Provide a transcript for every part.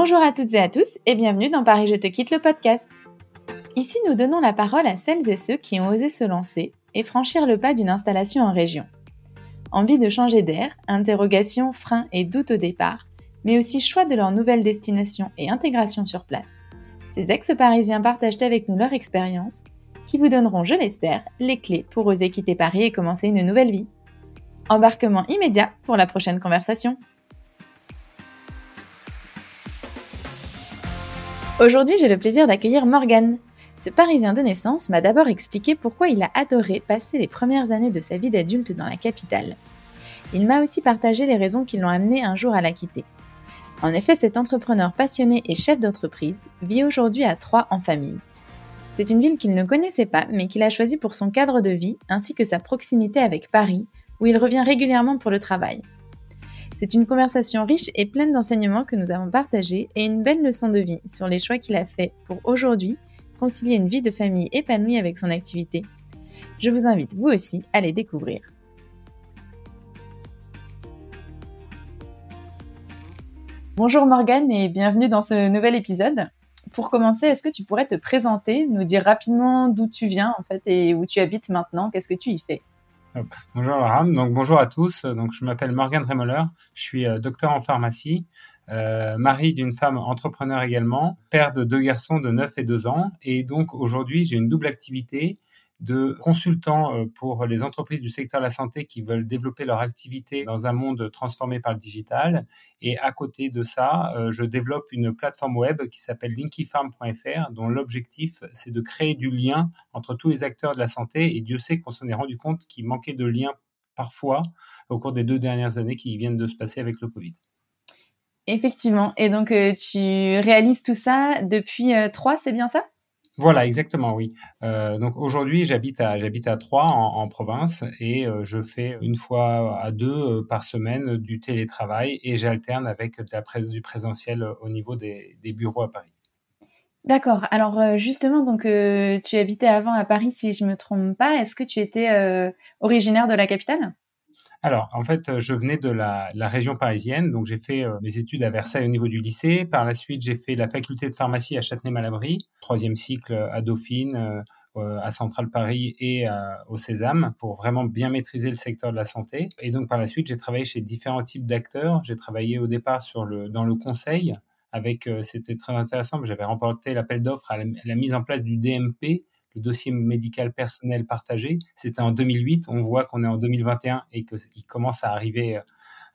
Bonjour à toutes et à tous et bienvenue dans Paris Je te quitte le podcast. Ici, nous donnons la parole à celles et ceux qui ont osé se lancer et franchir le pas d'une installation en région. Envie de changer d'air, interrogations, freins et doutes au départ, mais aussi choix de leur nouvelle destination et intégration sur place. Ces ex-parisiens partagent avec nous leur expérience qui vous donneront, je l'espère, les clés pour oser quitter Paris et commencer une nouvelle vie. Embarquement immédiat pour la prochaine conversation. Aujourd'hui, j'ai le plaisir d'accueillir Morgan. Ce Parisien de naissance m'a d'abord expliqué pourquoi il a adoré passer les premières années de sa vie d'adulte dans la capitale. Il m'a aussi partagé les raisons qui l'ont amené un jour à la quitter. En effet, cet entrepreneur passionné et chef d'entreprise vit aujourd'hui à Troyes en famille. C'est une ville qu'il ne connaissait pas, mais qu'il a choisie pour son cadre de vie ainsi que sa proximité avec Paris, où il revient régulièrement pour le travail. C'est une conversation riche et pleine d'enseignements que nous avons partagés et une belle leçon de vie sur les choix qu'il a fait pour aujourd'hui concilier une vie de famille épanouie avec son activité. Je vous invite vous aussi à les découvrir. Bonjour Morgane et bienvenue dans ce nouvel épisode. Pour commencer, est-ce que tu pourrais te présenter, nous dire rapidement d'où tu viens en fait et où tu habites maintenant, qu'est-ce que tu y fais? Bonjour donc bonjour à tous. Donc je m'appelle Morgane Remoller, je suis euh, docteur en pharmacie, euh, mari d'une femme entrepreneur également, père de deux garçons de 9 et 2 ans. Et donc aujourd'hui j'ai une double activité de consultants euh, pour les entreprises du secteur de la santé qui veulent développer leur activité dans un monde transformé par le digital. Et à côté de ça, euh, je développe une plateforme web qui s'appelle linkyfarm.fr, dont l'objectif, c'est de créer du lien entre tous les acteurs de la santé. Et Dieu sait qu'on s'en est rendu compte qu'il manquait de lien parfois au cours des deux dernières années qui viennent de se passer avec le Covid. Effectivement. Et donc, euh, tu réalises tout ça depuis trois, c'est bien ça? Voilà, exactement, oui. Euh, donc aujourd'hui, j'habite à j'habite à Troyes en, province et euh, je fais une fois à deux euh, par semaine du télétravail et j'alterne avec du présentiel au niveau des, bureaux à Paris. D'accord. Alors justement, donc tu habitais avant à Paris, si je me trompe pas. Est-ce que tu étais originaire de la capitale? Alors, en fait, euh, je venais de la, région parisienne, donc j'ai fait euh, mes études à Versailles au niveau du lycée. Par la suite, j'ai fait la faculté de pharmacie à Châtenay-Malabry, troisième cycle à Dauphine, euh, à Centrale Paris et au Sésame, pour vraiment bien maîtriser le secteur de la santé. Et donc, par la suite, j'ai travaillé chez différents types d'acteurs. J'ai travaillé au départ dans le conseil, avec, c'était très intéressant, j'avais remporté l'appel d'offres à la mise en place du DMP, le dossier médical personnel partagé. C'était en 2008. On voit qu'on est en 2021 et qu'il commence à arriver euh,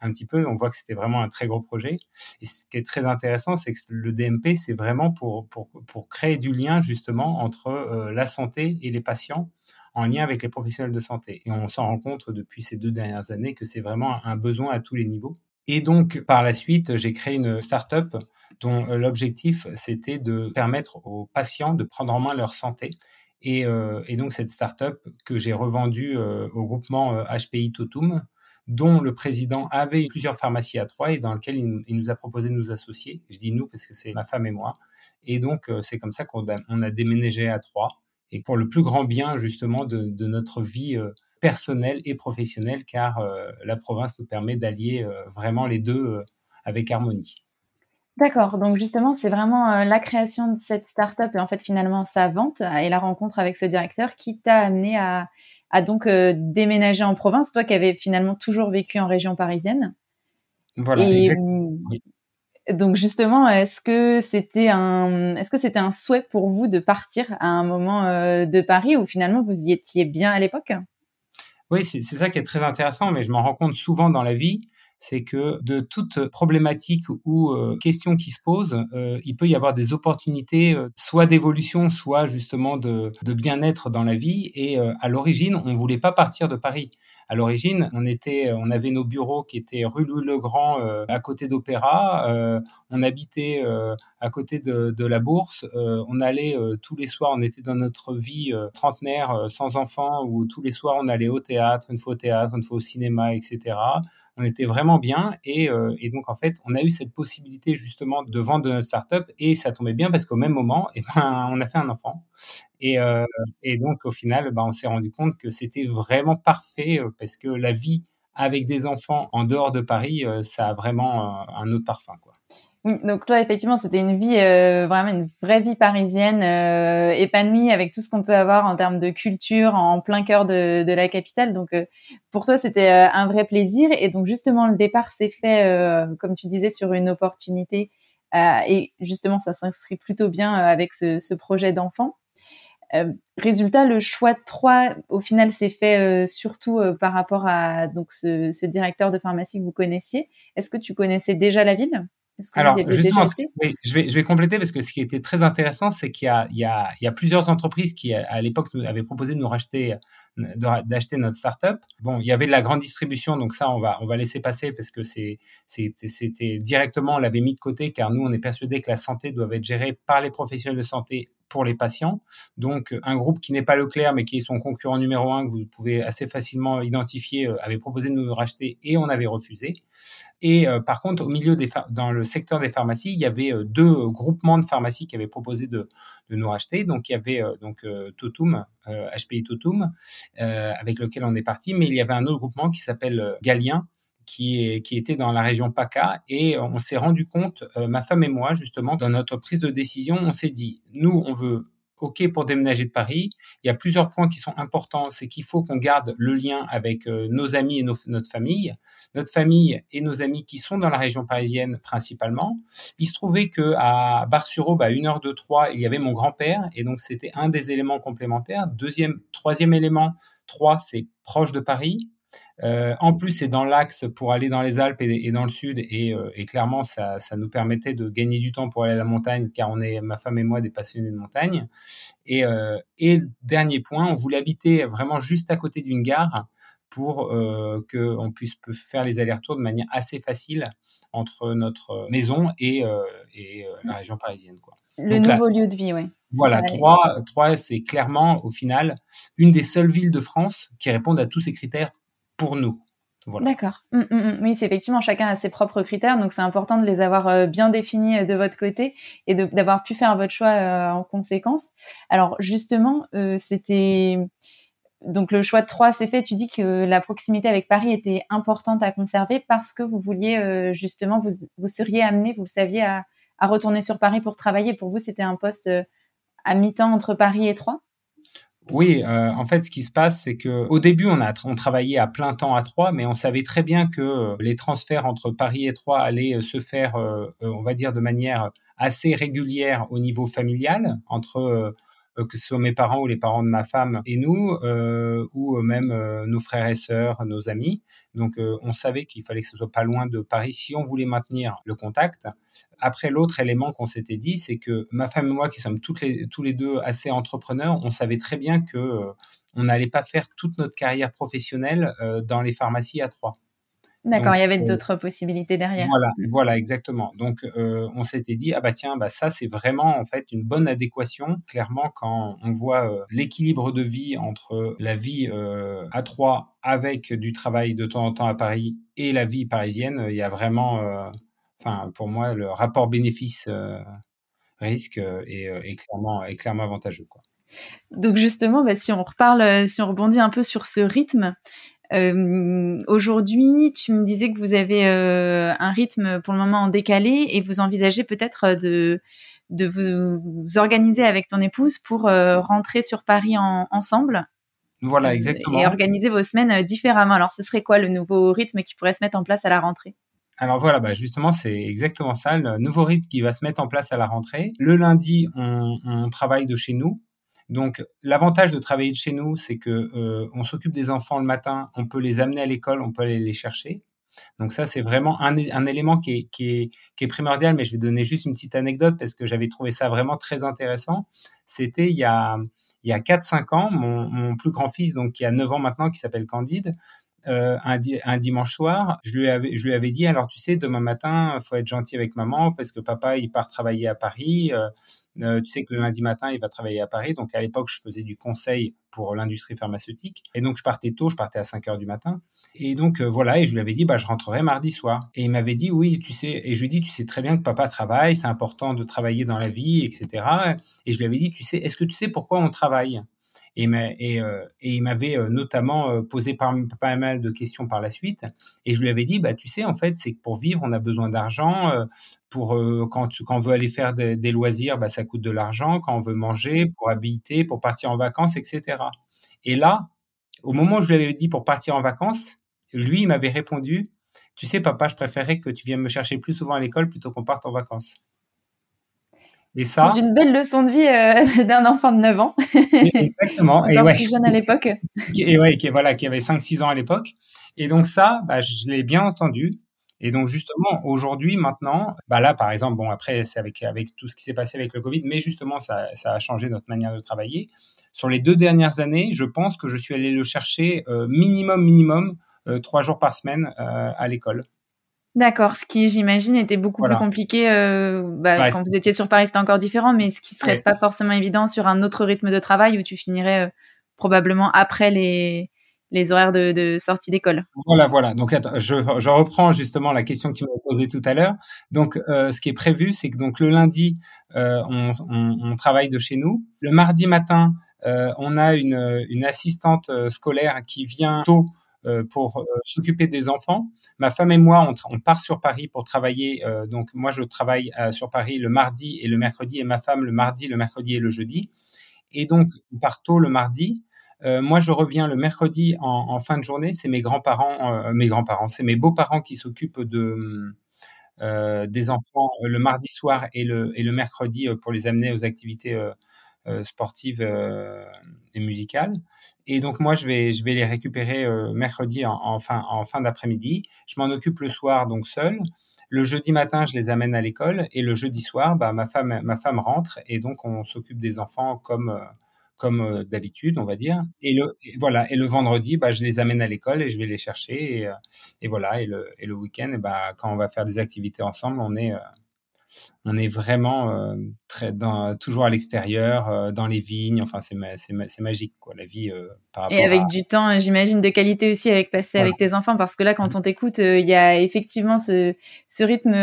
un petit peu. On voit que c'était vraiment un très gros projet. Et ce qui est très intéressant, c'est que le DMP, c'est vraiment pour, pour, pour, créer du lien justement entre euh, la santé et les patients en lien avec les professionnels de santé. Et on s'en rend compte depuis ces deux dernières années que c'est vraiment un besoin à tous les niveaux. Et donc, par la suite, j'ai créé une start-up dont euh, l'objectif, c'était de permettre aux patients de prendre en main leur santé euh, et, donc cette start-up que j'ai revendue euh, au groupement HPI euh, Totum, dont le président avait plusieurs pharmacies à Troyes et dans lequel il, nous a proposé de nous associer. Je dis nous parce que c'est ma femme et moi. Et donc c'est comme ça qu'on a, déménagé à Troyes et pour le plus grand bien justement de, notre vie personnelle et professionnelle car la province nous permet d'allier vraiment les deux avec harmonie. D'accord, donc justement, c'est vraiment euh, la création de cette startup et en fait finalement sa vente euh, et la rencontre avec ce directeur qui t'a amené à, donc euh, déménager en province, toi qui avais finalement toujours vécu en région parisienne. Voilà, exactement. Donc justement, est-ce que c'était un, est-ce que c'était un souhait pour vous de partir à un moment de Paris ou finalement vous y étiez bien à l'époque? Oui, c'est ça qui est très intéressant, mais je m'en rends compte souvent dans la vie c'est que de toute problématique ou euh, question qui se pose, euh, il peut y avoir des opportunités, euh, soit d'évolution, soit justement de, de bien-être dans la vie. Et à l'origine, on ne voulait pas partir de Paris. À l'origine, on était, on avait nos bureaux qui étaient rue Louis-le-Grand, à côté d'Opéra. on habitait à côté de, de la Bourse. on allait tous les soirs, on était dans notre vie trentenaire, sans enfants, où tous les soirs on allait au théâtre, une fois au théâtre, une fois au cinéma, etc on était vraiment bien euh, et, donc en fait on a eu cette possibilité justement de vendre notre startup et ça tombait bien parce qu'au même moment et eh ben, on a fait un enfant et, euh, donc au final ben, on s'est rendu compte que c'était vraiment parfait euh, parce que la vie avec des enfants en dehors de Paris ça a vraiment un autre parfum. Oui, donc toi, effectivement, c'était une vie, euh, vraiment une vraie vie parisienne, euh, épanouie avec tout ce qu'on peut avoir en termes de culture en plein cœur de, la capitale. Donc, euh, pour toi, c'était euh, un vrai plaisir. Et donc, justement, le départ s'est fait, euh, comme tu disais, sur une opportunité. et justement, ça s'inscrit plutôt bien avec ce, ce projet d'enfant. Résultat, le choix de 3, au final, s'est fait surtout par rapport à donc ce, ce directeur de pharmacie que vous connaissiez. Est-ce que tu connaissais déjà la ville? Alors, justement, je, vais, je vais compléter parce que ce qui était très intéressant, c'est qu'il y a, y, y plusieurs entreprises qui, à l'époque, nous avaient proposé de nous racheter, d'acheter notre startup. Bon, il y avait de la grande distribution, donc ça, on va, on va laisser passer parce que c'était directement, on l'avait mis de côté car nous, on est persuadé que la santé doit être gérée par les professionnels de santé pour les patients. Donc, un groupe qui n'est pas Leclerc, mais qui est son concurrent numéro un, que vous pouvez assez facilement identifier, euh, avait proposé de nous racheter et on avait refusé. Et euh, par contre, au milieu des dans le secteur des pharmacies, il y avait euh, deux groupements de pharmacies qui avaient proposé de, de nous racheter. Donc, il y avait donc Totum, HPI Totum, avec lequel on est parti, mais il y avait un autre groupement qui s'appelle Galien, qui, était dans la région PACA et on s'est rendu compte, euh, ma femme et moi, justement, dans notre prise de décision, on s'est dit, nous, on veut OK pour déménager de Paris. Il y a plusieurs points qui sont importants. C'est qu'il faut qu'on garde le lien avec euh, nos amis et notre famille. Notre famille et nos amis qui sont dans la région parisienne principalement. Il se trouvait que à Bar-sur-Aube, à une heure de Troyes, il y avait mon grand-père. Et donc, c'était un des éléments complémentaires. Deuxième, troisième élément, Troyes, c'est proche de Paris. Euh, en plus, c'est dans l'axe pour aller dans les Alpes et, dans le sud, euh, et, clairement, ça, ça, nous permettait de gagner du temps pour aller à la montagne, car on est, ma femme et moi, des passionnés de montagne. Et, euh, et dernier point, on voulait habiter vraiment juste à côté d'une gare pour qu'on puisse faire les allers-retours de manière assez facile entre notre maison et, la région parisienne. Quoi. Le nouveau lieu de vie, oui. Voilà, Troyes, Troyes c'est clairement, au final, une des seules villes de France qui répondent à tous ces critères pour nous. D'accord. Hum, hum, hum. Oui, c'est effectivement chacun a ses propres critères, donc c'est important de les avoir euh, bien définis euh, de votre côté et d'avoir pu faire votre choix euh, en conséquence. Alors justement, c'était donc le choix de 3 s'est fait. Tu dis que la proximité avec Paris était importante à conserver parce que vous vouliez justement vous, vous seriez amené, vous le saviez, à, à, retourner sur Paris pour travailler. Pour vous, c'était un poste à mi-temps entre Paris et Troyes? Oui, euh, en fait, ce qui se passe, c'est que au début, on a on travaillait à plein temps à Troyes, mais on savait très bien que euh, les transferts entre Paris et Troyes allaient euh, se faire, on va dire, de manière assez régulière au niveau familial entre euh, que ce soit mes parents ou les parents de ma femme et nous, euh, ou même euh, nos frères et sœurs, nos amis. Donc, on savait qu'il fallait que ce soit pas loin de Paris si on voulait maintenir le contact. Après, l'autre élément qu'on s'était dit, c'est que ma femme et moi, qui sommes toutes les, tous les deux assez entrepreneurs, on savait très bien que on n'allait pas faire toute notre carrière professionnelle dans les pharmacies à Troyes. D'accord, il y avait euh, d'autres possibilités derrière. Voilà, voilà, exactement. Donc, euh, on s'était dit, ah bah tiens, bah ça, c'est vraiment en fait une bonne adéquation. Clairement, quand on voit euh, l'équilibre de vie entre la vie à Troyes avec du travail de temps en temps à Paris et la vie parisienne, il y a vraiment, enfin, pour moi, le rapport bénéfice-risque est, clairement, est clairement avantageux. Quoi. Donc justement, bah, si on reparle, si on rebondit un peu sur ce rythme, Aujourd'hui, tu me disais que vous avez euh, un rythme pour le moment en décalé et vous envisagez peut-être de, de vous, organiser avec ton épouse pour euh, rentrer sur Paris en, ensemble. Voilà, euh, exactement. Et organiser vos semaines différemment. Alors, ce serait quoi le nouveau rythme qui pourrait se mettre en place à la rentrée? Alors voilà, bah justement, c'est exactement ça, le nouveau rythme qui va se mettre en place à la rentrée. Le lundi, on, on travaille de chez nous. Donc, l'avantage de travailler de chez nous, c'est que euh, on s'occupe des enfants le matin, on peut les amener à l'école, on peut aller les chercher. Donc ça, c'est vraiment un, élément qui est, primordial, mais je vais donner juste une petite anecdote parce que j'avais trouvé ça vraiment très intéressant. C'était il y a, il y a 4-5 ans, mon, mon, plus grand fils, donc qui a 9 ans maintenant, qui s'appelle Candide, euh, un, dimanche soir, je lui avais, je lui avais dit alors tu sais demain matin faut être gentil avec maman parce que papa il part travailler à Paris. Euh, euh, tu sais que le lundi matin il va travailler à Paris. Donc à l'époque je faisais du conseil pour l'industrie pharmaceutique et donc je partais tôt, je partais à 5 heures du matin. Et donc voilà et je lui avais dit bah je rentrerai mardi soir. Et il m'avait dit oui tu sais et je lui ai dit tu sais très bien que papa travaille, c'est important de travailler dans la vie etc. Et je lui avais dit tu sais est-ce que tu sais pourquoi on travaille? Et, et, il m'avait notamment posé pas, mal de questions par la suite. Et je lui avais dit, bah, tu sais, en fait, c'est que pour vivre, on a besoin d'argent. Pour quand, quand on veut aller faire des, loisirs, bah, ça coûte de l'argent. Quand on veut manger, pour habiter, pour partir en vacances, etc. Et là, au moment où je lui avais dit pour partir en vacances, lui, il m'avait répondu, tu sais, papa, je préférerais que tu viennes me chercher plus souvent à l'école plutôt qu'on parte en vacances. Et ça. C'est une belle leçon de vie euh, d'un enfant de 9 ans. Exactement. et ouais. plus jeune à l'époque. Et ouais, qui, voilà, qui avait 5-6 ans à l'époque. Et donc ça, bah, je l'ai bien entendu. Et donc justement, aujourd'hui, maintenant, bah là, par exemple, bon, après, c'est avec, avec tout ce qui s'est passé avec le Covid, mais justement, ça, ça, a changé notre manière de travailler. Sur les deux dernières années, je pense que je suis allé le chercher euh, minimum, minimum, euh, trois jours par semaine à l'école. D'accord, ce qui j'imagine était beaucoup plus compliqué euh, bah, quand vous étiez sur Paris, c'était encore différent, mais ce qui serait pas forcément évident sur un autre rythme de travail où tu finirais euh, probablement après les, les horaires de, de sortie d'école. Voilà, voilà. Donc attends, je, je, reprends justement la question que tu m'as posée tout à l'heure. Donc euh, ce qui est prévu, c'est que donc le lundi, on, on, on, travaille de chez nous. Le mardi matin, on a une, une assistante scolaire qui vient tôt euh, pour euh, s'occuper des enfants. Ma femme et moi, on, part sur Paris pour travailler. Euh, donc moi, je travaille sur Paris le mardi et le mercredi, et ma femme le mardi, le mercredi et le jeudi. Et donc, on part tôt le mardi. moi, je reviens le mercredi en, fin de journée. C'est mes grands-parents, mes grands-parents, c'est mes beaux-parents qui s'occupent de des enfants le mardi soir et le, et le mercredi pour les amener aux activités sportives et musicales. Et donc moi, je vais, je vais les récupérer euh, mercredi en, fin, en fin d'après-midi. Je m'en occupe le soir, donc seul. Le jeudi matin, je les amène à l'école. Et le jeudi soir, bah, ma, femme, ma femme rentre. Et donc, on s'occupe des enfants comme, euh, comme euh, d'habitude, on va dire. Et le, voilà. Et le vendredi, bah, je les amène à l'école et je vais les chercher. Et, et voilà. Et le, et le week-end, bah, quand on va faire des activités ensemble, on est on est vraiment euh, très dans, toujours à l'extérieur, euh, dans les vignes. Enfin, c'est magique, quoi, la vie euh, par rapport Et avec du temps, j'imagine, de qualité aussi avec passer avec tes enfants, parce que là, quand mmh. on t'écoute, il y a effectivement ce, ce rythme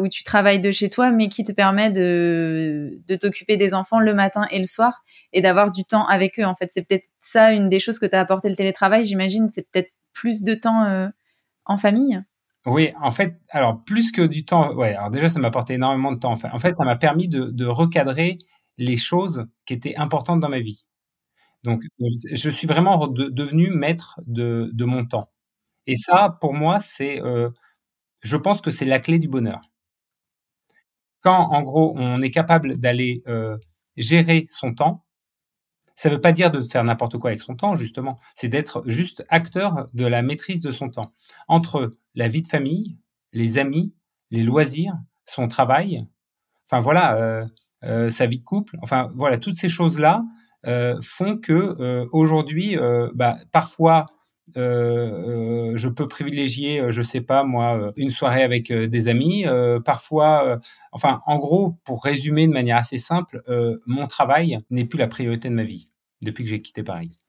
où tu travailles de chez toi, mais qui te permet de, de t'occuper des enfants le matin et le soir et d'avoir du temps avec eux. En fait, c'est peut-être ça une des choses que tu as apporté le télétravail, j'imagine, c'est peut-être plus de temps en famille. Oui, en fait, alors plus que du temps, ouais, alors déjà ça m'a apporté énormément de temps. En fait, ça m'a permis de, recadrer les choses qui étaient importantes dans ma vie. Donc, je suis vraiment devenu maître de, de, mon temps. Et ça, pour moi, c'est, euh, je pense que c'est la clé du bonheur. Quand, en gros, on est capable d'aller euh, gérer son temps, ça ne veut pas dire de faire n'importe quoi avec son temps, justement. C'est d'être juste acteur de la maîtrise de son temps. Entre la vie de famille, les amis, les loisirs, son travail, enfin voilà, euh, euh, sa vie de couple, enfin voilà, toutes ces choses-là euh, font que aujourd'hui, bah, parfois, je peux privilégier, je sais pas moi, une soirée avec des amis. parfois, enfin, en gros, pour résumer de manière assez simple, mon travail n'est plus la priorité de ma vie depuis que j'ai quitté Paris.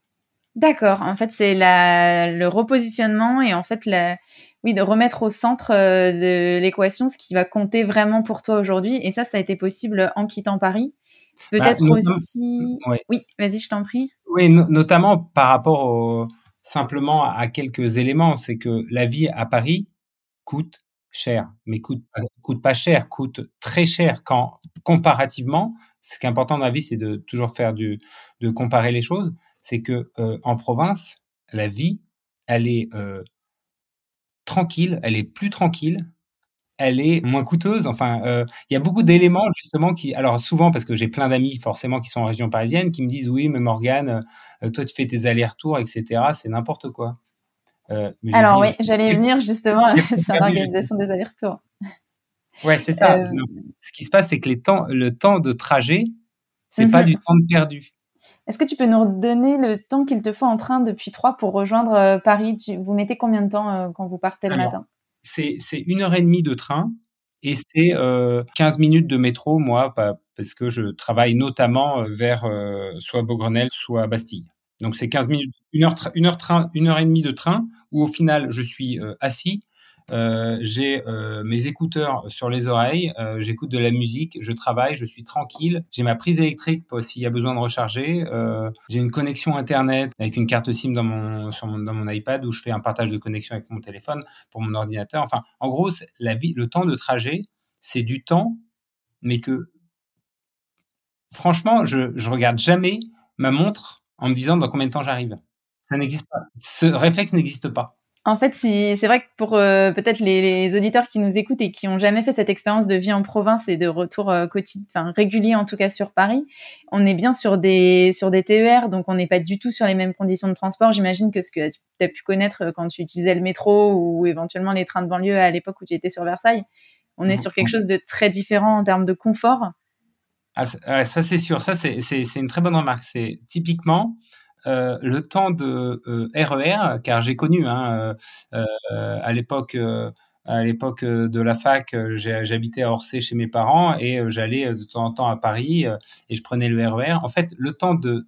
D'accord. En fait, c'est le repositionnement et en fait, la, oui, de remettre au centre de l'équation ce qui va compter vraiment pour toi aujourd'hui. Et ça, ça a été possible en quittant Paris. Peut-être bah, aussi. Oui, vas-y, je t'en prie. Oui, notamment par rapport simplement à quelques éléments. C'est que la vie à Paris coûte cher, mais coûte, coûte pas cher, coûte très cher quand comparativement. Ce qui est important dans la vie, c'est de toujours faire du, de comparer les choses. C'est que euh, en province, la vie, elle est euh, tranquille, elle est plus tranquille, elle est moins coûteuse. Enfin, euh, il y a beaucoup d'éléments justement qui, alors souvent parce que j'ai plein d'amis forcément qui sont en région parisienne, qui me disent oui, mais Morgane, toi tu fais tes allers-retours, etc. C'est n'importe quoi. Euh, Alors oui, j'allais venir justement sur l'organisation des allers-retours. Ouais, c'est ça. Euh, Ce qui se passe, c'est que les temps, le temps de trajet, c'est pas mhm. du temps perdu. Est-ce que tu peux nous redonner le temps qu'il te faut en train depuis Troyes pour rejoindre euh, Paris? Vous mettez combien de temps quand vous partez le matin? C'est une heure et demie de train et c'est 15 minutes de métro, moi, parce que je travaille notamment vers soit Beaugrenelle, soit Bastille. Donc c'est 15 minutes, une heure, et demie de train où au final je suis euh, assis euh, j'ai euh, mes écouteurs sur les oreilles, euh, j'écoute de la musique, je travaille, je suis tranquille, j'ai ma prise électrique s'il y a besoin de recharger, euh, j'ai une connexion internet avec une carte SIM dans mon, dans mon iPad où je fais un partage de connexion avec mon téléphone pour mon ordinateur. Enfin, en gros, la vie, le temps de trajet, c'est du temps, mais que franchement, je, je regarde jamais ma montre en me disant dans combien de temps j'arrive. Ça n'existe pas. Ce réflexe n'existe pas. En fait, c'est vrai que pour euh, peut-être les, auditeurs qui nous écoutent et qui ont jamais fait cette expérience de vie en province et de retour euh, quotidien, régulier en tout cas sur Paris, on est bien sur des sur des TER, donc on n'est pas du tout sur les mêmes conditions de transport. J'imagine que ce que tu as pu connaître euh, quand tu utilisais le métro ou éventuellement les trains de banlieue à l'époque où tu étais sur Versailles, on est sur quelque chose de très différent en termes de confort. Ah, ça c'est sûr, ça c'est une très bonne remarque. C'est typiquement euh, le temps de euh, RER, car j'ai connu hein, euh, à l'époque à l'époque de la fac, j'habitais à Orsay chez mes parents et j'allais de temps en temps à Paris et je prenais le RER. En fait, le temps de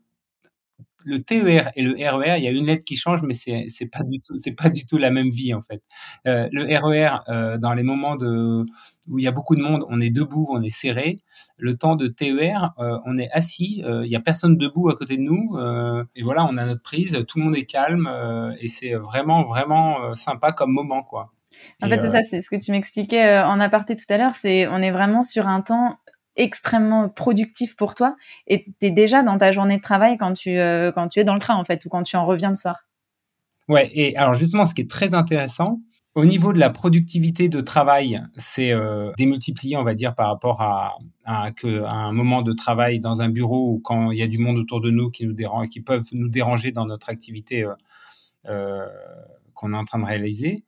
le TER et le RER, il y a une lettre qui change, mais c'est c'est pas du tout c'est pas du tout la même vie en fait. Euh, le RER, euh, dans les moments de où il y a beaucoup de monde, on est debout, on est serré. Le temps de TER, euh, on est assis, il y a personne debout à côté de nous, et voilà, on a notre prise, tout le monde est calme et c'est vraiment vraiment sympa comme moment quoi. En fait, c'est ça, c'est ce que tu m'expliquais en aparté tout à l'heure. C'est on est vraiment sur un temps extrêmement productif pour toi et tu es déjà dans ta journée de travail quand tu, euh, quand tu es dans le train en fait ou quand tu en reviens le soir. Ouais, et alors justement, ce qui est très intéressant, au niveau de la productivité de travail, c'est euh, démultiplié, on va dire, par rapport à, que, un moment de travail dans un bureau ou quand il y a du monde autour de nous qui nous dérange, qui peuvent nous déranger dans notre activité euh, euh qu'on est en train de réaliser.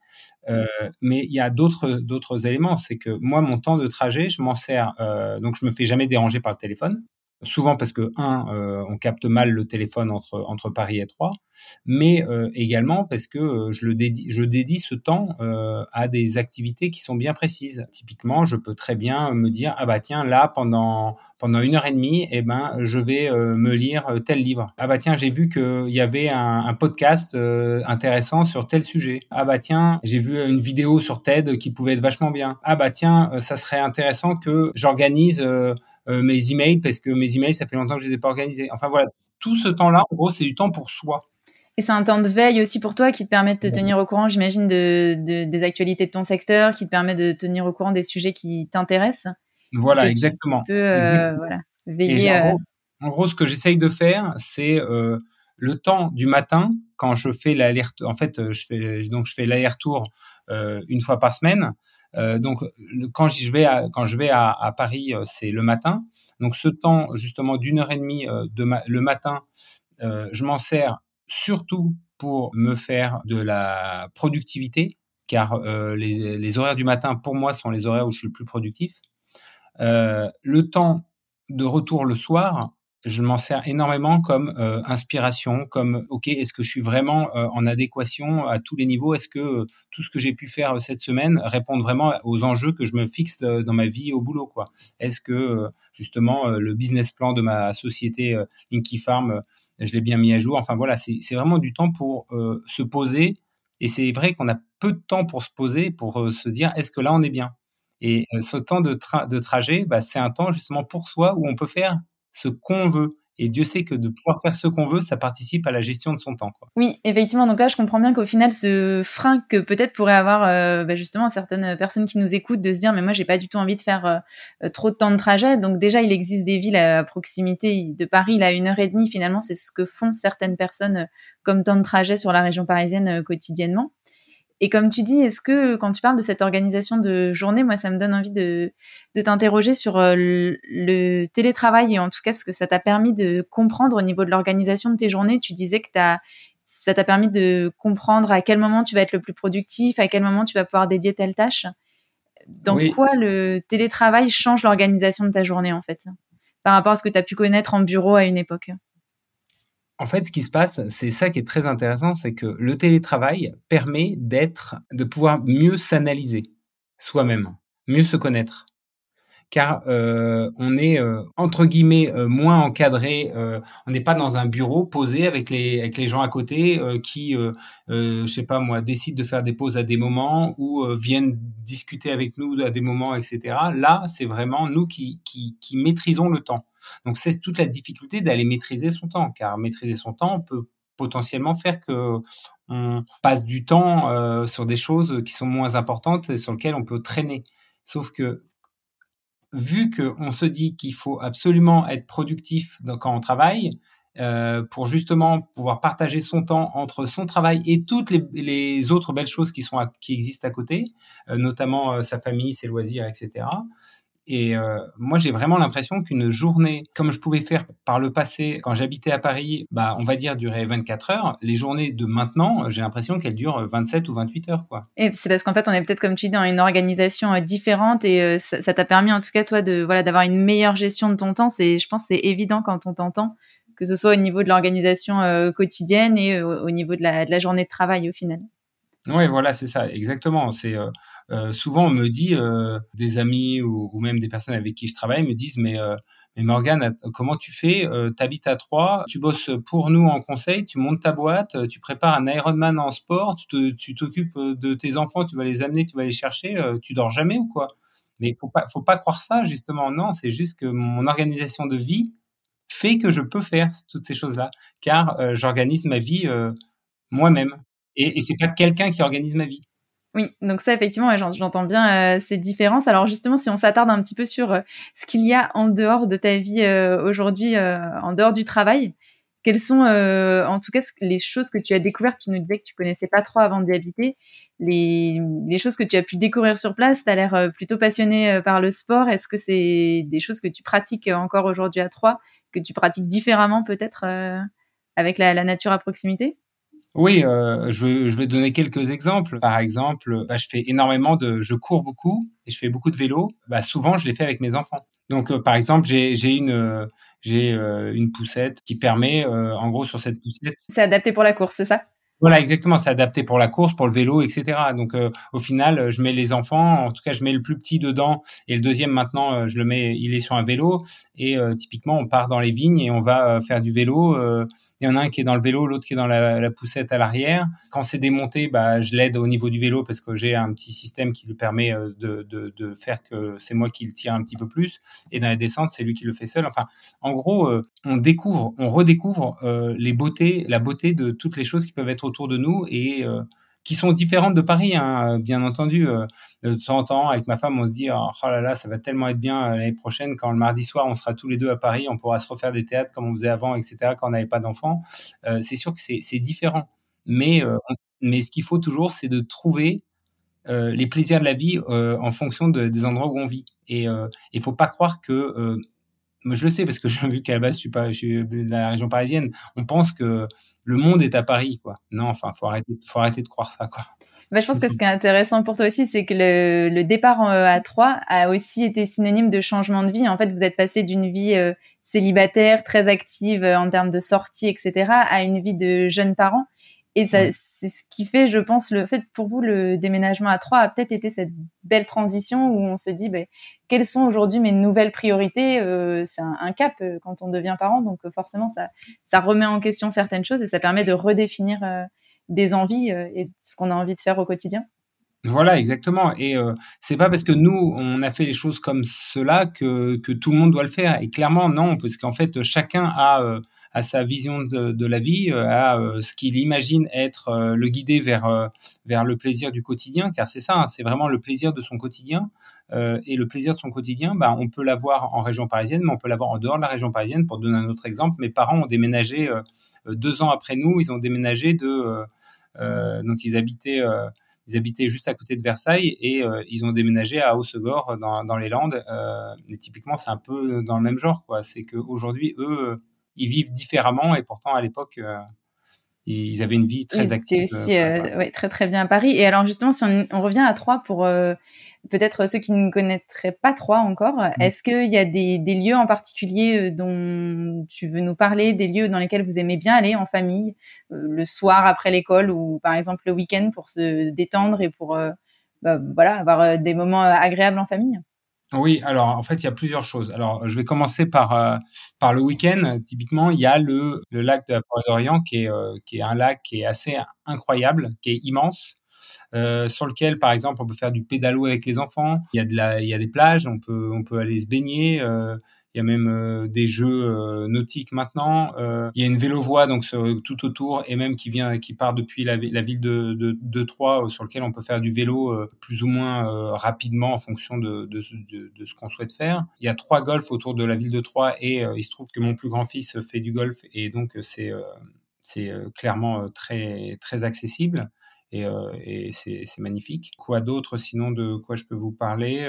Euh, mais il y a d'autres d'autres éléments, c'est que moi mon temps de trajet, je m'en sers euh, donc je me fais jamais déranger par le téléphone. Souvent parce que un, euh, on capte mal le téléphone entre entre Paris et Troyes, mais euh, également parce que euh, je le dédie, je dédie ce temps euh, à des activités qui sont bien précises. Typiquement, je peux très bien me dire ah bah tiens là pendant pendant une heure et demie, eh ben je vais me lire tel livre. Ah bah tiens j'ai vu qu'il y avait un, un podcast intéressant sur tel sujet. Ah bah tiens j'ai vu une vidéo sur TED qui pouvait être vachement bien. Ah bah tiens ça serait intéressant que j'organise mes emails parce que mes emails ça fait longtemps que je les ai pas organisés. Enfin voilà tout ce temps-là, en gros, c'est du temps pour soi. Et c'est un temps de veille aussi pour toi qui te permet de te tenir au courant, j'imagine, de, de, des actualités de ton secteur, qui te permet de te tenir au courant des sujets qui t'intéressent. Voilà, exactement. Tu peux, euh, voilà, veiller. En, euh... gros, en, gros, ce que j'essaye de faire, c'est euh, le temps du matin, quand je fais l'alerte. En fait, je fais donc je fais l'aller-retour euh, une fois par semaine. Euh, donc, quand je vais à, quand je vais à, à Paris, euh, c'est le matin. Donc, ce temps justement d'une heure et demie euh, de ma, le matin, je m'en sers surtout pour me faire de la productivité, car euh, les, les, horaires du matin, pour moi, sont les horaires où je suis le plus productif. Euh, le temps de retour le soir, je m'en sers énormément comme euh, inspiration, comme ok, est-ce que je suis vraiment euh, en adéquation à tous les niveaux? Est-ce que euh, tout ce que j'ai pu faire cette semaine répond vraiment aux enjeux que je me fixe dans ma vie au boulot quoi? Est-ce que justement le business plan de ma société Linky Farm, je l'ai bien mis à jour? Enfin voilà, c'est vraiment du temps pour se poser. Et c'est vrai qu'on a peu de temps pour se poser, pour se dire est-ce que là on est bien? Et ce temps de trajet, bah, c'est un temps justement pour soi où on peut faire ce qu'on veut. Et Dieu sait que de pouvoir faire ce qu'on veut, ça participe à la gestion de son temps. Quoi. Oui, effectivement. Donc là, je comprends bien qu'au final, ce frein que peut-être pourrait avoir euh, bah justement certaines personnes qui nous écoutent de se dire, mais moi, j'ai pas du tout envie de faire euh, trop de temps de trajet. Donc déjà, il existe des villes à proximité de Paris, là, une heure et demie. Finalement, c'est ce que font certaines personnes euh, comme temps de trajet sur la région parisienne euh, quotidiennement. Et comme tu dis, est-ce que quand tu parles de cette organisation de journée, moi, ça me donne envie de, de t'interroger sur euh, le, le, télétravail et en tout cas ce que ça t'a permis de comprendre au niveau de l'organisation de tes journées. Tu disais que as, ça t'a permis de comprendre à quel moment tu vas être le plus productif, à quel moment tu vas pouvoir dédier telle tâche. Dans oui. quoi le télétravail change l'organisation de ta journée, en fait, par rapport à ce que tu as pu connaître en bureau à une époque? En fait, ce qui se passe, c'est ça qui est très intéressant, c'est que le télétravail permet d'être, de pouvoir mieux s'analyser soi-même, mieux se connaître. car euh, on est euh, entre guillemets euh, moins encadré. on n'est pas dans un bureau posé avec les avec les gens à côté qui, je sais pas moi, décident de faire des pauses à des moments ou viennent discuter avec nous à des moments, etc. Là, c'est vraiment nous qui, qui qui maîtrisons le temps. Donc c'est toute la difficulté d'aller maîtriser son temps, car maîtriser son temps peut potentiellement faire que on passe du temps sur des choses qui sont moins importantes et sur lesquelles on peut traîner. Sauf que vu qu'on se dit qu'il faut absolument être productif quand on travaille, euh, pour justement pouvoir partager son temps entre son travail et toutes les, autres belles choses qui, sont qui existent à côté, euh, notamment euh, sa famille, ses loisirs, etc. Et euh, moi, j'ai vraiment l'impression qu'une journée, comme je pouvais faire par le passé quand j'habitais à Paris, bah, on va dire durer 24 heures, les journées de maintenant, j'ai l'impression qu'elles durent 27 ou 28 heures. Quoi. Et c'est parce qu'en fait, on est peut-être, comme tu dis, dans une organisation euh, différente et euh, ça t'a permis, en tout cas, toi, de voilà, d'avoir une meilleure gestion de ton temps. C'est, je pense, c'est évident quand on t'entend, que ce soit au niveau de l'organisation quotidienne et au, niveau de la, de la journée de travail au final. Oui, voilà, c'est ça, exactement. C'est euh, souvent on me dit, euh, des amis ou, même des personnes avec qui je travaille me disent, mais, euh, mais Morgane, comment tu fais Tu habites à Troyes, tu bosses pour nous en conseil, tu montes ta boîte, tu prépares un Ironman en sport, tu t'occupes de tes enfants, tu vas les amener, tu vas les chercher, tu dors jamais ou quoi? Mais faut pas, faut pas croire ça justement. Non, c'est juste que mon organisation de vie fait que je peux faire toutes ces choses-là, car j'organise ma vie moi-même. Et, et c'est pas quelqu'un qui organise ma vie. Oui, donc ça effectivement, j'entends bien euh, ces différences. Alors justement, si on s'attarde un petit peu sur euh, ce qu'il y a en dehors de ta vie euh, aujourd'hui, en dehors du travail, quelles sont en tout cas les choses que tu as découvertes? Tu nous disais que tu connaissais pas trop avant d'y habiter. Les, choses que tu as pu découvrir sur place, tu as l'air plutôt passionné par le sport. Est-ce que c'est des choses que tu pratiques encore aujourd'hui à Troyes, que tu pratiques différemment peut-être avec la nature à proximité? Oui, euh, je, vais donner quelques exemples. Par exemple, bah, je fais énormément de, je cours beaucoup et je fais beaucoup de vélo. Bah, souvent, je les fais avec mes enfants. Donc, euh, par exemple, j'ai une, j'ai euh, une poussette qui permet, en gros, sur cette poussette. C'est adapté pour la course, c'est ça? Voilà, exactement. C'est adapté pour la course, pour le vélo, etc. Donc, euh, au final, euh, je mets les enfants. En tout cas, je mets le plus petit dedans et le deuxième maintenant, euh, je le mets. Il est sur un vélo et typiquement, on part dans les vignes et on va faire du vélo. Il y en a un qui est dans le vélo, l'autre qui est dans la, la poussette à l'arrière. Quand c'est démonté, bah, je l'aide au niveau du vélo parce que j'ai un petit système qui lui permet de, de, de faire que c'est moi qui le tire un petit peu plus. Et dans la descente, c'est lui qui le fait seul. Enfin, en gros, on découvre, on redécouvre les beautés, la beauté de toutes les choses qui peuvent être autour de nous et euh, qui sont différentes de Paris, hein, bien entendu. Euh, de temps en temps, avec ma femme, on se dit oh, oh là là, ça va tellement être bien euh, l'année prochaine quand le mardi soir, on sera tous les deux à Paris, on pourra se refaire des théâtres comme on faisait avant, etc. Quand on n'avait pas d'enfants, c'est sûr que c'est différent. Mais mais ce qu'il faut toujours, c'est de trouver les plaisirs de la vie en fonction des endroits où on vit. Et il faut pas croire que je le sais parce que j'ai vu qu'à la base, je suis pas, je suis de la région parisienne. On pense que le monde est à Paris, quoi. Non, enfin, faut arrêter, faut arrêter de croire ça, quoi. Bah, je pense que ce qui est intéressant pour toi aussi, c'est que le, le, départ euh, à Troyes a aussi été synonyme de changement de vie. En fait, vous êtes passé d'une vie euh, célibataire, très active euh, en termes de sortie, etc., à une vie de jeunes parents. Et c'est ce qui fait, je pense, le fait pour vous, le déménagement à Troyes a peut-être été cette belle transition où on se dit, ben, quelles sont aujourd'hui mes nouvelles priorités euh, C'est un, cap euh, quand on devient parent, donc euh, forcément, ça, ça remet en question certaines choses et ça permet de redéfinir des envies et ce qu'on a envie de faire au quotidien. Voilà, exactement. Et c'est pas parce que nous on a fait les choses comme cela que, que tout le monde doit le faire. Et clairement, non, parce qu'en fait, chacun a à sa vision de, la vie, euh, à euh, ce qu'il imagine être euh, le guider vers vers le plaisir du quotidien, car c'est ça, hein, c'est vraiment le plaisir de son quotidien. et le plaisir de son quotidien, bah, on peut l'avoir en région parisienne, mais on peut l'avoir en dehors de la région parisienne. Pour donner un autre exemple, mes parents ont déménagé deux ans après nous. Ils ont déménagé de donc ils habitaient ils habitaient juste à côté de Versailles et ils ont déménagé à Haussegor dans, dans les Landes. Et typiquement, c'est un peu dans le même genre. C'est qu'aujourd'hui, eux, ils vivent différemment et pourtant à l'époque euh, ils avaient une vie très active. C'était aussi euh, ouais, très très bien à Paris. Et alors justement, si on, revient à Troyes pour euh, peut-être ceux qui ne connaîtraient pas Troyes encore, mm. est-ce qu'il y a des, des, lieux en particulier dont tu veux nous parler, des lieux dans lesquels vous aimez bien aller en famille, le soir après l'école ou par exemple le week-end pour se détendre et pour bah, voilà avoir des moments agréables en famille? Oui, alors en fait, il y a plusieurs choses. Alors, je vais commencer par euh, par le week-end. Typiquement, il y a le, le lac de la Forêt d'Orient qui est euh, qui est un lac qui est assez incroyable, qui est immense, euh, sur lequel, par exemple, on peut faire du pédalo avec les enfants. Il y a de la, il y a des plages, on peut on peut aller se baigner. Il y a même euh, des jeux euh, nautiques maintenant. Euh, il y a une vélo-voie donc tout autour et même qui vient, qui part depuis la, ville de, de, Troyes sur lequel on peut faire du vélo plus ou moins rapidement en fonction de, ce qu'on souhaite faire. Il y a trois golfs autour de la ville de Troyes et il se trouve que mon plus grand fils fait du golf et donc c'est c'est clairement très très accessible et c'est magnifique. Quoi d'autre sinon de quoi je peux vous parler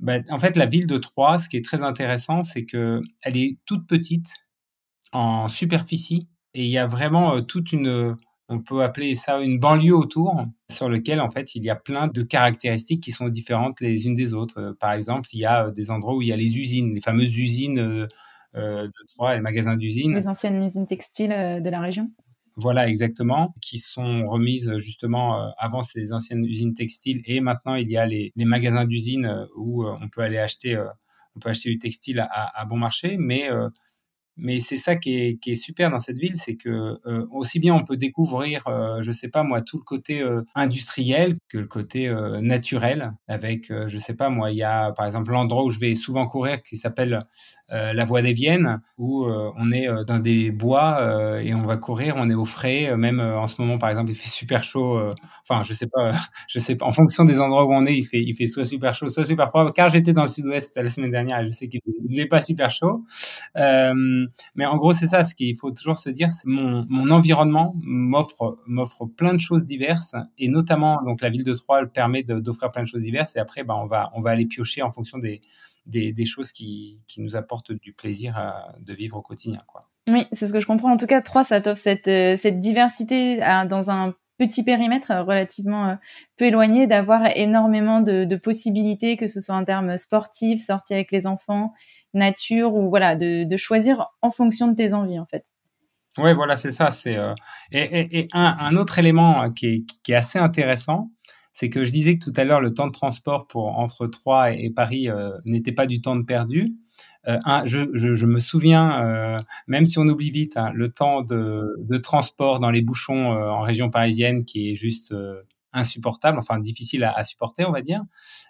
bah, en fait, la ville de Troyes, ce qui est très intéressant, c'est que elle est toute petite en superficie et il y a vraiment euh, toute une, on peut appeler ça une banlieue autour, sur lequel en fait il y a plein de caractéristiques qui sont différentes les unes des autres. Euh, par exemple, il y a euh, des endroits où il y a les usines, les fameuses usines de Troyes, les magasins d'usines. Les anciennes usines textiles de la région. Voilà, exactement, qui sont remises justement euh, avant ces anciennes usines textiles et maintenant il y a les, magasins d'usines euh, où euh, on peut aller acheter, on peut acheter du textile à, bon marché, mais mais c'est ça qui est, qui est, super dans cette ville, c'est que aussi bien on peut découvrir, euh, je sais pas moi, tout le côté industriel que le côté naturel. Avec, je sais pas moi, il y a par exemple l'endroit où je vais souvent courir qui s'appelle la Voie des Viennes, où on est dans des bois et on va courir, on est au frais. Même en ce moment, par exemple, il fait super chaud. enfin, je sais pas, je sais pas. En fonction des endroits où on est, il fait, il fait soit super chaud, soit super froid. Car j'étais dans le Sud-Ouest la semaine dernière, je sais qu'il faisait pas super chaud. Euh, mais en gros, c'est ça, ce qu'il faut toujours se dire, c'est mon, mon environnement m'offre m'offre plein de choses diverses, et notamment donc la ville de Troyes permet d'offrir plein de choses diverses, et après, bah, on va on va aller piocher en fonction des des, des choses qui, qui nous apportent du plaisir à, de vivre au quotidien, quoi. Oui, c'est ce que je comprends. En tout cas, Troyes, ça t'offre cette, euh, cette diversité à, dans un petit périmètre euh, relativement euh, peu éloigné, d'avoir énormément de, de, possibilités, que ce soit en termes sportifs, sortir avec les enfants, nature ou voilà de, de, choisir en fonction de tes envies en fait. Oui, voilà, c'est ça. C'est euh, et, et, et un, un, autre élément qui est, qui est assez intéressant, c'est que je disais que tout à l'heure le temps de transport pour entre Troyes et, Paris euh, n'était pas du temps de perdu. Euh, un, je, je, je, me souviens, euh, même si on oublie vite, hein, le temps de, de, transport dans les bouchons en région parisienne qui est juste insupportable, enfin difficile à, à, supporter, on va dire.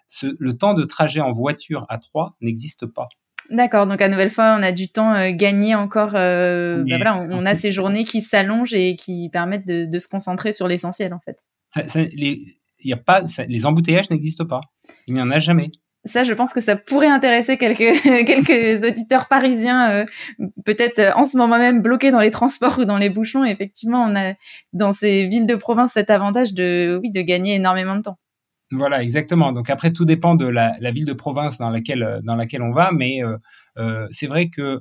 Ce, le temps de trajet en voiture à Troyes n'existe pas. D'accord, donc à nouvelle fois, on a du temps euh, gagné encore. Euh, bah voilà, on, a ces journées qui s'allongent et qui permettent de, de se concentrer sur l'essentiel, en fait. Ça, ça, les, y a pas, ça, les embouteillages n'existent pas. Il n'y en a jamais. Ça, je pense que ça pourrait intéresser quelques quelques auditeurs parisiens, euh, peut-être euh, en ce moment même bloqués dans les transports ou dans les bouchons. effectivement, on a dans ces villes de province cet avantage de oui de gagner énormément de temps. Voilà, exactement. Donc après, tout dépend de la, la, ville de province dans laquelle euh, dans laquelle on va, mais euh, c'est vrai que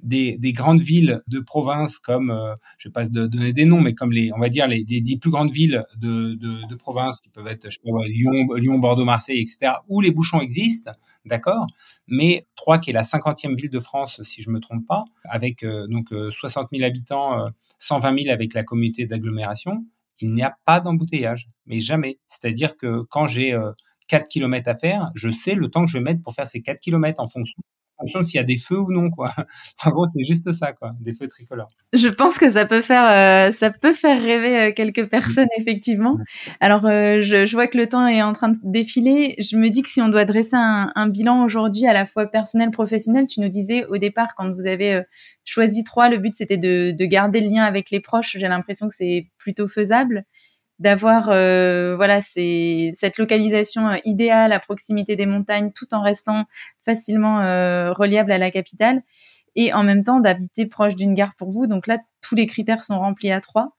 des, des, grandes villes de province comme, euh, je vais pas donner des noms, mais comme les, on va dire les, dix plus grandes villes de, de, de, province qui peuvent être, je sais pas, Lyon, Lyon, Bordeaux, Marseille, etc., où les bouchons existent, d'accord. Mais Troyes, qui est la cinquantième ville de France, si je me trompe pas, avec donc 60 000 habitants, 120 000 avec la communauté d'agglomération il n'y a pas d'embouteillage, mais jamais. C'est-à-dire que quand j'ai euh, 4 km à faire, je sais le temps que je vais mettre pour faire ces 4 km en fonction fonction s'il y a des feux ou non quoi. En gros, c'est juste ça quoi, des feux tricolores. Je pense que ça peut faire euh, ça peut faire rêver euh, quelques personnes effectivement. Alors euh, je, je, vois que le temps est en train de défiler. Je me dis que si on doit dresser un, un bilan aujourd'hui à la fois personnel professionnel, tu nous disais au départ quand vous avez euh, choisi trois, le but c'était de, de garder le lien avec les proches. J'ai l'impression que c'est plutôt faisable d'avoir euh, voilà c'est cette localisation euh, idéale à proximité des montagnes tout en restant facilement euh, reliable à la capitale et en même temps d'habiter proche d'une gare pour vous. Donc là tous les critères sont remplis à trois.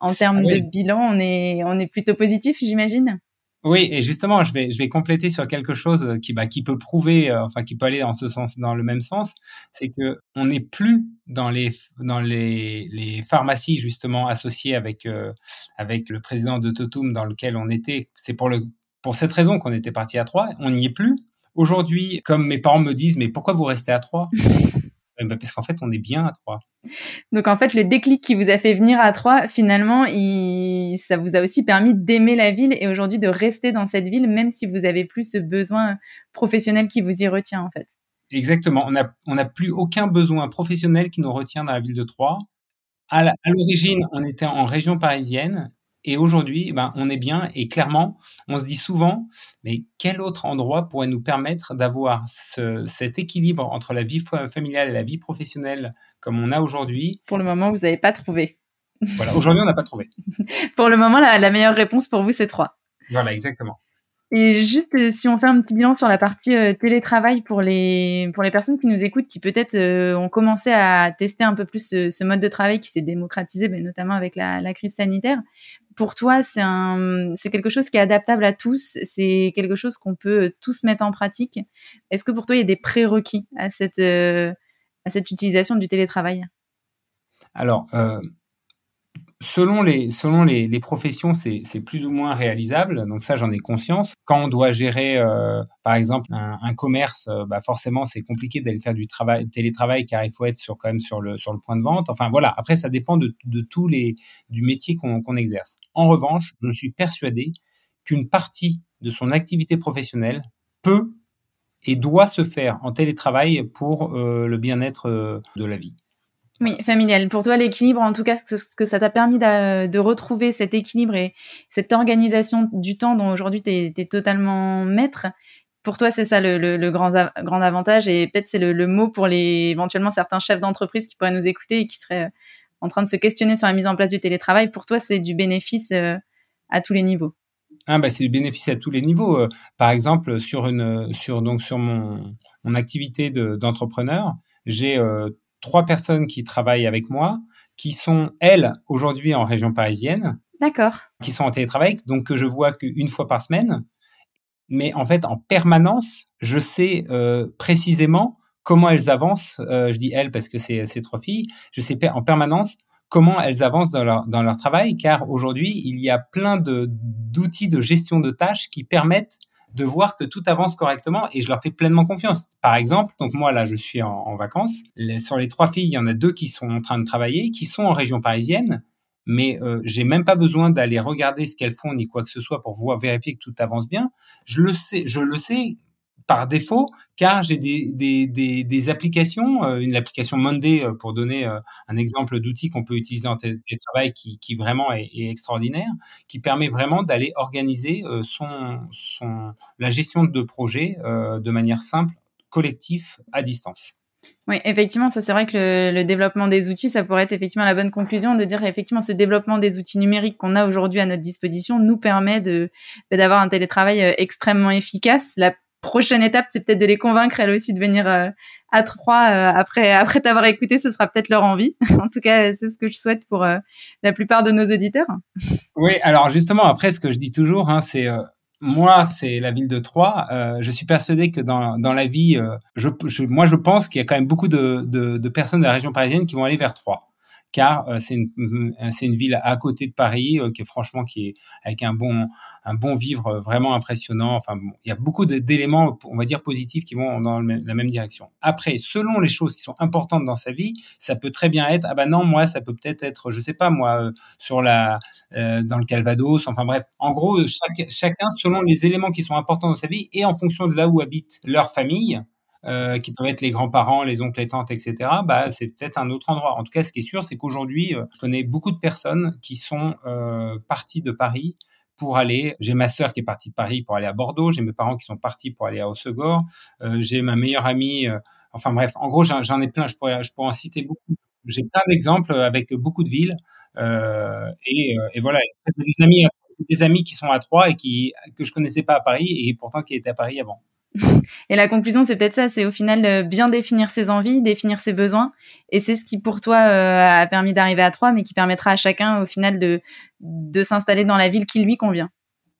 En termes ah oui. de bilan on est on est plutôt positif j'imagine? Oui, et justement, je vais je vais compléter sur quelque chose qui bah qui peut prouver, euh, enfin qui peut aller dans ce sens, dans le même sens, c'est que on n'est plus dans les dans les les pharmacies justement associées avec euh, avec le président de Totum dans lequel on était. C'est pour le pour cette raison qu'on était parti à Troyes. On n'y est plus. Aujourd'hui, comme mes parents me disent, mais pourquoi vous restez à Troyes? Bah, parce qu'en fait, on est bien à Troyes. Donc en fait, le déclic qui vous a fait venir à Troyes, finalement, il... ça vous a aussi permis d'aimer la ville et aujourd'hui de rester dans cette ville, même si vous avez plus ce besoin professionnel qui vous y retient en fait. Exactement. On n'a on a plus aucun besoin professionnel qui nous retient dans la ville de Troyes. À l'origine, on était en région parisienne et aujourd'hui, ben, on est bien et clairement, on se dit souvent, mais quel autre endroit pourrait nous permettre d'avoir ce, cet équilibre entre la vie familiale et la vie professionnelle comme on a aujourd'hui? Pour le moment, vous n'avez pas trouvé. Voilà, aujourd'hui, on n'a pas trouvé. pour le moment, la, la meilleure réponse pour vous, c'est trois. Voilà, exactement. Et juste euh, si on fait un petit bilan sur la partie euh, télétravail pour les pour les personnes qui nous écoutent, qui peut-être euh, ont commencé à tester un peu plus ce, mode de travail qui s'est démocratisé, mais notamment avec la, la, crise sanitaire. Pour toi, c'est un c'est quelque chose qui est adaptable à tous? C'est quelque chose qu'on peut tous mettre en pratique? Est-ce que pour toi, il y a des prérequis à cette à cette utilisation du télétravail? Alors, Selon les, selon les, professions, c'est plus ou moins réalisable. Donc ça, j'en ai conscience. Quand on doit gérer, euh, par exemple, un, commerce, euh, bah forcément, c'est compliqué d'aller faire du travail, télétravail, car il faut être sur quand même sur le sur le point de vente. Enfin voilà. Après, ça dépend de, de tous les du métier qu'on qu'on exerce. En revanche, je suis persuadé qu'une partie de son activité professionnelle peut et doit se faire en télétravail pour euh, le bien-être euh, de la vie. Oui, familial. Pour toi, l'équilibre, en tout cas, ce que ça t'a permis de, retrouver cet équilibre et cette organisation du temps dont aujourd'hui tu es, totalement maître, pour toi, c'est ça le, grand, grand avantage et peut-être c'est le, mot pour les éventuellement certains chefs d'entreprise qui pourraient nous écouter et qui seraient euh, en train de se questionner sur la mise en place du télétravail. Pour toi, c'est du bénéfice euh, à tous les niveaux. Ah bah c'est du bénéfice à tous les niveaux. Euh, par exemple, sur une sur donc sur mon mon activité d'entrepreneur, j'ai trois personnes qui travaillent avec moi, qui sont, elles, aujourd'hui en région parisienne. D'accord. Qui sont en télétravail, donc que je vois qu'une fois par semaine. Mais en fait, en permanence, je sais euh, précisément comment elles avancent. Euh, je dis elles parce que c'est ces trois filles. Je sais en permanence comment elles avancent dans leur, dans leur travail, car aujourd'hui, il y a plein d'outils de gestion de tâches qui permettent de voir que tout avance correctement et je leur fais pleinement confiance. Par exemple, donc moi là, je suis en, vacances. sur les trois filles, il y en a deux qui sont en train de travailler, qui sont en région parisienne, mais euh, j'ai même pas besoin d'aller regarder ce qu'elles font ni quoi que ce soit pour voir vérifier que tout avance bien. Je le sais, je le sais par défaut, car j'ai des, des, applications, euh, une application Monday euh, pour donner euh, un exemple d'outil qu'on peut utiliser en télétravail qui, qui vraiment est, extraordinaire, qui permet vraiment d'aller organiser son, son, la gestion de projet de manière simple, collectif, à distance. Oui, effectivement, ça c'est vrai que le, le, développement des outils, ça pourrait être effectivement la bonne conclusion de dire effectivement ce développement des outils numériques qu'on a aujourd'hui à notre disposition nous permet de d'avoir un télétravail extrêmement efficace. La prochaine étape, c'est peut-être de les convaincre elles aussi de venir euh, à trois euh, après après t'avoir écouté, ce sera peut-être leur envie. en tout cas, c'est ce que je souhaite pour euh, la plupart de nos auditeurs. Oui, alors justement, après, ce que je dis toujours, hein, c'est moi, c'est la ville de Troyes. je suis persuadé que dans, dans la vie, je, moi, je pense qu'il y a quand même beaucoup de, de, de personnes de la région parisienne qui vont aller vers Troyes car euh, c'est une, euh, une ville à côté de Paris euh, qui est franchement qui est avec un bon un bon vivre vraiment impressionnant. Enfin, il y a beaucoup d'éléments, on va dire positifs, qui vont dans la même direction. Après, selon les choses qui sont importantes dans sa vie, ça peut très bien être ah ben non moi ça peut peut-être être je sais pas moi sur la dans le Calvados. Enfin bref, en gros chacun selon les éléments qui sont importants dans sa vie et en fonction de là où habite leur famille euh, qui peuvent être les grands-parents, les oncles, les tantes, etc., bah, c'est peut-être un autre endroit. En tout cas, ce qui est sûr, c'est qu'aujourd'hui, euh, je connais beaucoup de personnes qui sont euh, parties de Paris pour aller. J'ai ma sœur qui est partie de Paris pour aller à Bordeaux. J'ai mes parents qui sont partis pour aller à Hossegor. Euh, j'ai ma meilleure amie. Euh, enfin bref, en gros, j'en ai plein. Je pourrais, je pourrais en citer beaucoup. J'ai plein d'exemples avec beaucoup de villes. Et, et, voilà, des amis, des amis qui sont à Troyes et qui que je connaissais pas à Paris et pourtant qui étaient à Paris avant. Et la conclusion, c'est peut-être ça, c'est au final euh, bien définir ses envies, définir ses besoins. Et c'est ce qui, pour toi, euh, a permis d'arriver à trois, mais qui permettra à chacun, au final, de, de s'installer dans la ville qui lui convient.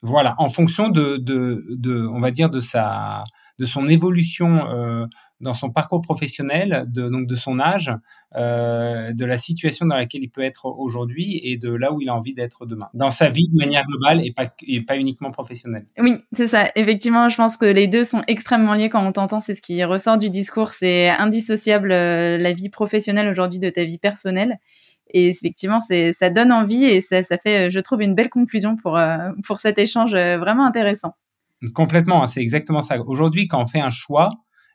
Voilà, en fonction de, de, de, on va dire, de sa, de son évolution euh, dans son parcours professionnel, de, donc de son âge, euh, de la situation dans laquelle il peut être aujourd'hui et de là où il a envie d'être demain, dans sa vie de manière globale et pas, et pas uniquement professionnelle. Oui, c'est ça. Effectivement, je pense que les deux sont extrêmement liés quand on t'entend. C'est ce qui ressort du discours. C'est indissociable euh, la vie professionnelle aujourd'hui de ta vie personnelle. Et effectivement, c'est, ça donne envie et ça, ça fait, je trouve, une belle conclusion pour, pour cet échange vraiment intéressant. Complètement, hein, c'est exactement ça. Aujourd'hui, quand on fait un choix,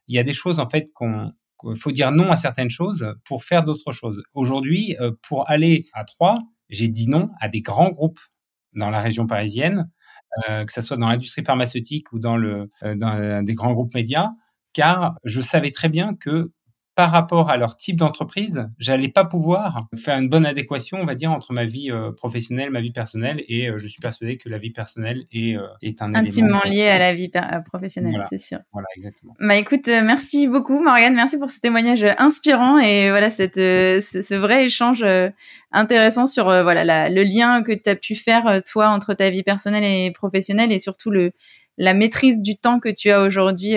il y a des choses en fait qu'on faut dire non à certaines choses pour faire d'autres choses. Aujourd'hui, euh, pour aller à Troyes, j'ai dit non à des grands groupes dans la région parisienne, euh, que ce soit dans l'industrie pharmaceutique ou dans, le, euh, dans des grands groupes médias, car je savais très bien que par rapport à leur type d'entreprise, j'allais pas pouvoir faire une bonne adéquation, on va dire, entre ma vie euh, professionnelle, ma vie personnelle, et euh, je suis persuadé que la vie personnelle est, euh, est un intimement lié à la vie professionnelle, c'est sûr. Voilà, exactement. Bah écoute, merci beaucoup, Morgane, merci pour ce témoignage inspirant et voilà cette ce, vrai échange intéressant sur voilà le lien que tu as pu faire toi entre ta vie personnelle et professionnelle et surtout le la maîtrise du temps que tu as aujourd'hui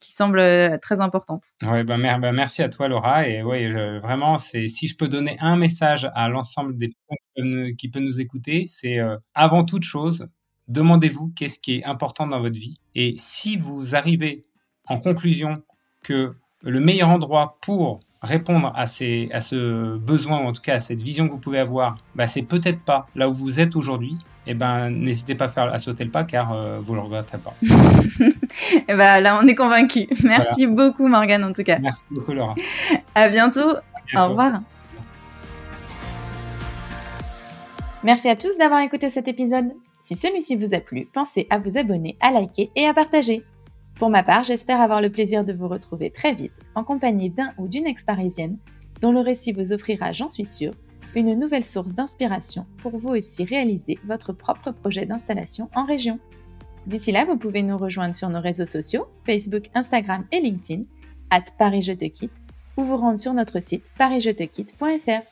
qui semble euh, très importante. Ouais, bah, merci à toi Laura et ouais, vraiment si je peux donner un message à l'ensemble des personnes qui peuvent nous écouter, c'est euh, avant toute chose, demandez-vous qu'est-ce qui est important dans votre vie et si vous arrivez en conclusion que le meilleur endroit pour répondre à, ces, à ce besoin, ou en tout cas à cette vision que vous pouvez avoir, bah, c'est peut-être pas là où vous êtes aujourd'hui, eh ben, n'hésitez pas à, faire, à sauter le pas car euh, vous ne le regretterez pas. et eh ben, là, on est convaincus. Merci beaucoup, Morgane, en tout cas. Merci beaucoup, Laura. à bientôt. Au revoir. Merci à tous d'avoir écouté cet épisode. Si celui-ci vous a plu, pensez à vous abonner, à liker et à partager. Pour ma part, j'espère avoir le plaisir de vous retrouver très vite en compagnie d'un ou d'une ex-parisienne dont le récit vous offrira, j'en suis sûre, une nouvelle source d'inspiration pour vous aussi réaliser votre propre projet d'installation en région. D'ici là, vous pouvez nous rejoindre sur nos réseaux sociaux, Facebook, Instagram et LinkedIn, at Paris Je Te Quitte, ou vous rendre sur notre site parisjetequitte.fr.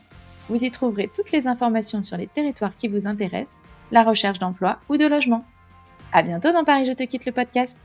Vous y trouverez toutes les informations sur les territoires qui vous intéressent, la recherche d'emploi ou de logement. À bientôt dans Paris Je Te Quitte le podcast.